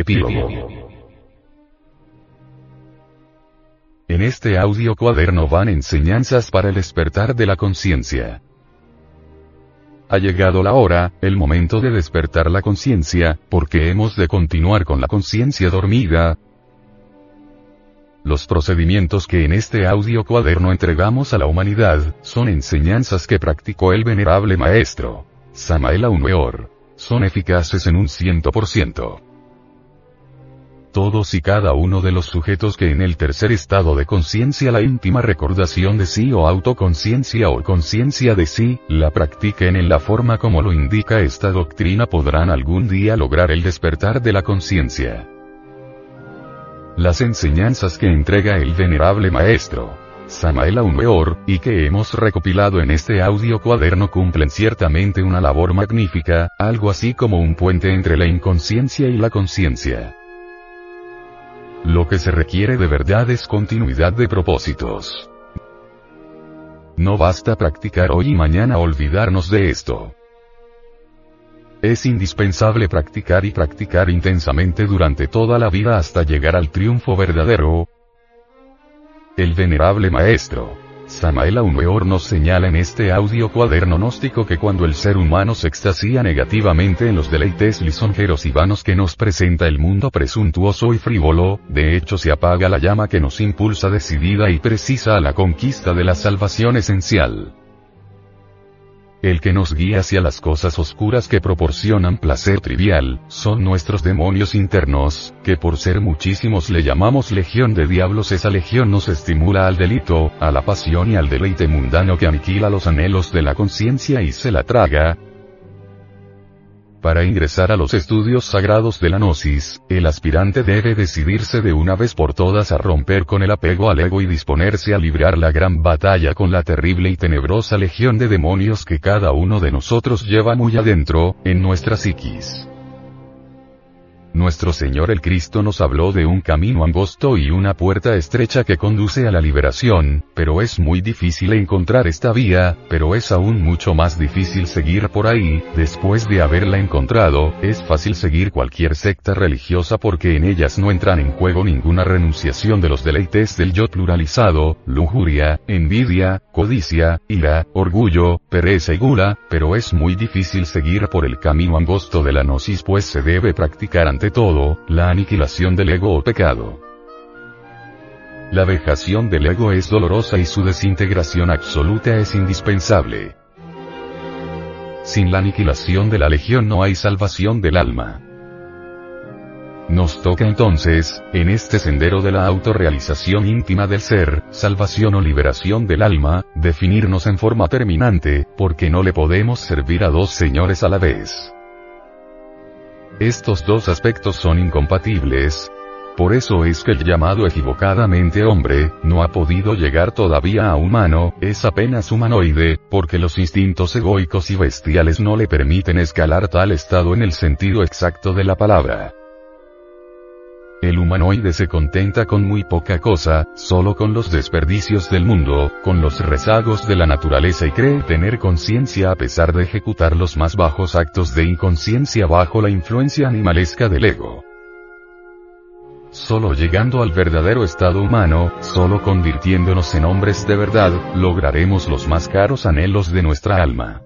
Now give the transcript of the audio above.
Epílogo. En este audio cuaderno van enseñanzas para el despertar de la conciencia. Ha llegado la hora, el momento de despertar la conciencia, porque hemos de continuar con la conciencia dormida. Los procedimientos que en este audio cuaderno entregamos a la humanidad, son enseñanzas que practicó el venerable maestro, Samael Aumeor. Son eficaces en un ciento por ciento todos y cada uno de los sujetos que en el tercer estado de conciencia la íntima recordación de sí o autoconciencia o conciencia de sí, la practiquen en la forma como lo indica esta doctrina podrán algún día lograr el despertar de la conciencia. Las enseñanzas que entrega el venerable maestro, Samael Aumeor, y que hemos recopilado en este audio cuaderno cumplen ciertamente una labor magnífica, algo así como un puente entre la inconsciencia y la conciencia. Lo que se requiere de verdad es continuidad de propósitos. No basta practicar hoy y mañana olvidarnos de esto. Es indispensable practicar y practicar intensamente durante toda la vida hasta llegar al triunfo verdadero. El venerable maestro, Samael Aumeor nos señala en este audio cuaderno gnóstico que cuando el ser humano se extasía negativamente en los deleites lisonjeros y vanos que nos presenta el mundo presuntuoso y frívolo, de hecho se apaga la llama que nos impulsa decidida y precisa a la conquista de la salvación esencial el que nos guía hacia las cosas oscuras que proporcionan placer trivial, son nuestros demonios internos, que por ser muchísimos le llamamos legión de diablos. Esa legión nos estimula al delito, a la pasión y al deleite mundano que aniquila los anhelos de la conciencia y se la traga, para ingresar a los estudios sagrados de la gnosis, el aspirante debe decidirse de una vez por todas a romper con el apego al ego y disponerse a librar la gran batalla con la terrible y tenebrosa legión de demonios que cada uno de nosotros lleva muy adentro, en nuestra psiquis. Nuestro Señor el Cristo nos habló de un camino angosto y una puerta estrecha que conduce a la liberación, pero es muy difícil encontrar esta vía, pero es aún mucho más difícil seguir por ahí, después de haberla encontrado, es fácil seguir cualquier secta religiosa porque en ellas no entran en juego ninguna renunciación de los deleites del yo pluralizado, lujuria, envidia, codicia, ira, orgullo, pereza y gula, pero es muy difícil seguir por el camino angosto de la gnosis pues se debe practicar todo, la aniquilación del ego o pecado. La vejación del ego es dolorosa y su desintegración absoluta es indispensable. Sin la aniquilación de la legión no hay salvación del alma. Nos toca entonces, en este sendero de la autorrealización íntima del ser, salvación o liberación del alma, definirnos en forma terminante, porque no le podemos servir a dos señores a la vez. Estos dos aspectos son incompatibles. Por eso es que el llamado equivocadamente hombre, no ha podido llegar todavía a humano, es apenas humanoide, porque los instintos egoicos y bestiales no le permiten escalar tal estado en el sentido exacto de la palabra. El humanoide se contenta con muy poca cosa, solo con los desperdicios del mundo, con los rezagos de la naturaleza y cree tener conciencia a pesar de ejecutar los más bajos actos de inconsciencia bajo la influencia animalesca del ego. Solo llegando al verdadero estado humano, solo convirtiéndonos en hombres de verdad, lograremos los más caros anhelos de nuestra alma.